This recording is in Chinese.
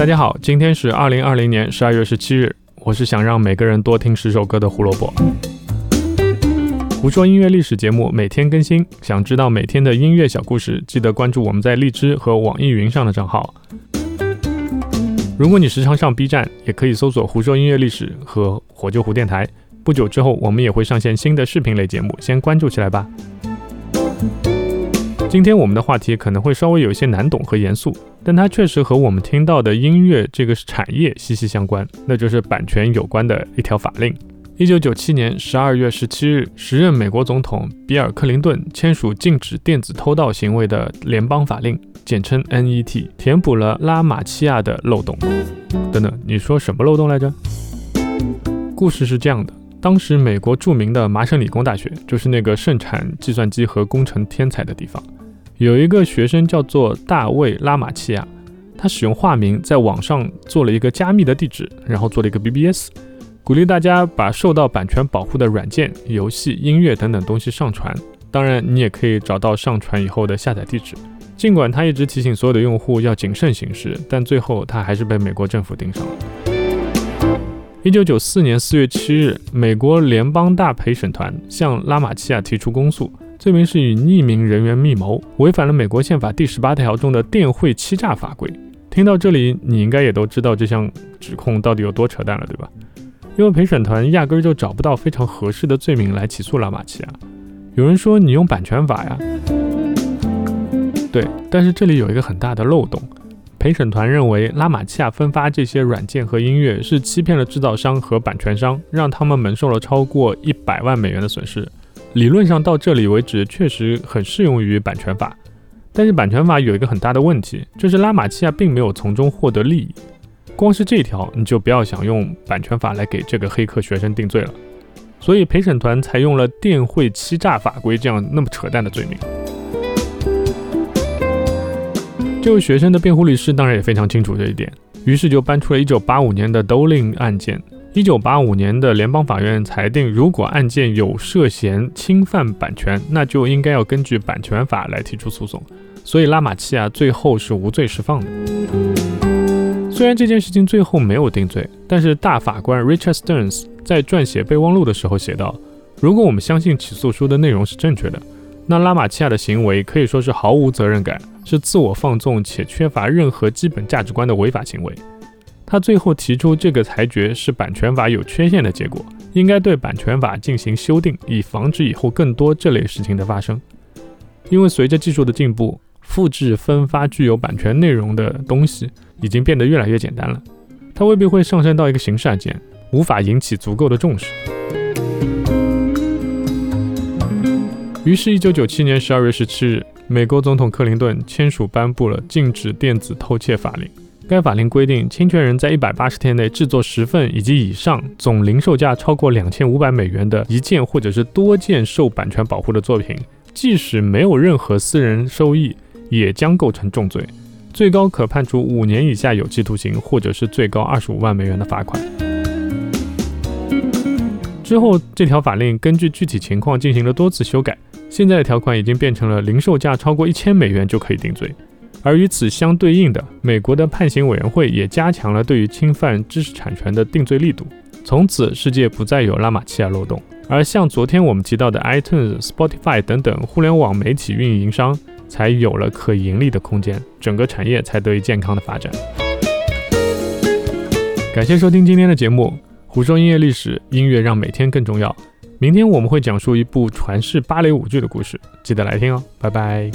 大家好，今天是二零二零年十二月十七日，我是想让每个人多听十首歌的胡萝卜。胡说音乐历史节目每天更新，想知道每天的音乐小故事，记得关注我们在荔枝和网易云上的账号。如果你时常上 B 站，也可以搜索“胡说音乐历史”和“火救湖电台”。不久之后，我们也会上线新的视频类节目，先关注起来吧。今天我们的话题可能会稍微有些难懂和严肃，但它确实和我们听到的音乐这个产业息息相关，那就是版权有关的一条法令。一九九七年十二月十七日，时任美国总统比尔·克林顿签署禁止电子偷盗行为的联邦法令，简称 NET，填补了拉玛西亚的漏洞。等等，你说什么漏洞来着？故事是这样的：当时美国著名的麻省理工大学，就是那个盛产计算机和工程天才的地方，有一个学生叫做大卫·拉玛契亚，他使用化名在网上做了一个加密的地址，然后做了一个 BBS。鼓励大家把受到版权保护的软件、游戏、音乐等等东西上传。当然，你也可以找到上传以后的下载地址。尽管他一直提醒所有的用户要谨慎行事，但最后他还是被美国政府盯上了。一九九四年四月七日，美国联邦大陪审团向拉玛契亚提出公诉，罪名是与匿名人员密谋，违反了美国宪法第十八条中的电汇欺诈法规。听到这里，你应该也都知道这项指控到底有多扯淡了，对吧？因为陪审团压根儿就找不到非常合适的罪名来起诉拉玛契亚。有人说你用版权法呀，对，但是这里有一个很大的漏洞。陪审团认为拉玛契亚分发这些软件和音乐是欺骗了制造商和版权商，让他们蒙受了超过一百万美元的损失。理论上到这里为止确实很适用于版权法，但是版权法有一个很大的问题，就是拉玛西亚并没有从中获得利益。光是这条，你就不要想用版权法来给这个黑客学生定罪了。所以陪审团才用了电汇欺诈法规这样那么扯淡的罪名。这位学生的辩护律师当然也非常清楚这一点，于是就搬出了1985年的 Doling 案件。1985年的联邦法院裁定，如果案件有涉嫌侵犯版权，那就应该要根据版权法来提出诉讼。所以拉玛契亚最后是无罪释放的。虽然这件事情最后没有定罪，但是大法官 Richard Stearns 在撰写备忘录的时候写道：“如果我们相信起诉书的内容是正确的，那拉玛契亚的行为可以说是毫无责任感，是自我放纵且缺乏任何基本价值观的违法行为。”他最后提出这个裁决是版权法有缺陷的结果，应该对版权法进行修订，以防止以后更多这类事情的发生。因为随着技术的进步，复制分发具有版权内容的东西。已经变得越来越简单了，它未必会上升到一个刑事案件，无法引起足够的重视。于是，1997年12月17日，美国总统克林顿签署颁布了禁止电子偷窃法令。该法令规定，侵权人在180天内制作十份以及以上，总零售价超过2500美元的一件或者是多件受版权保护的作品，即使没有任何私人收益，也将构成重罪。最高可判处五年以下有期徒刑，或者是最高二十五万美元的罚款。之后，这条法令根据具体情况进行了多次修改，现在的条款已经变成了零售价超过一千美元就可以定罪。而与此相对应的，美国的判刑委员会也加强了对于侵犯知识产权的定罪力度。从此，世界不再有拉玛契亚漏洞，而像昨天我们提到的 iTunes、Spotify 等等互联网媒体运营商。才有了可盈利的空间，整个产业才得以健康的发展。感谢收听今天的节目，胡说音乐历史，音乐让每天更重要。明天我们会讲述一部传世芭蕾舞剧的故事，记得来听哦，拜拜。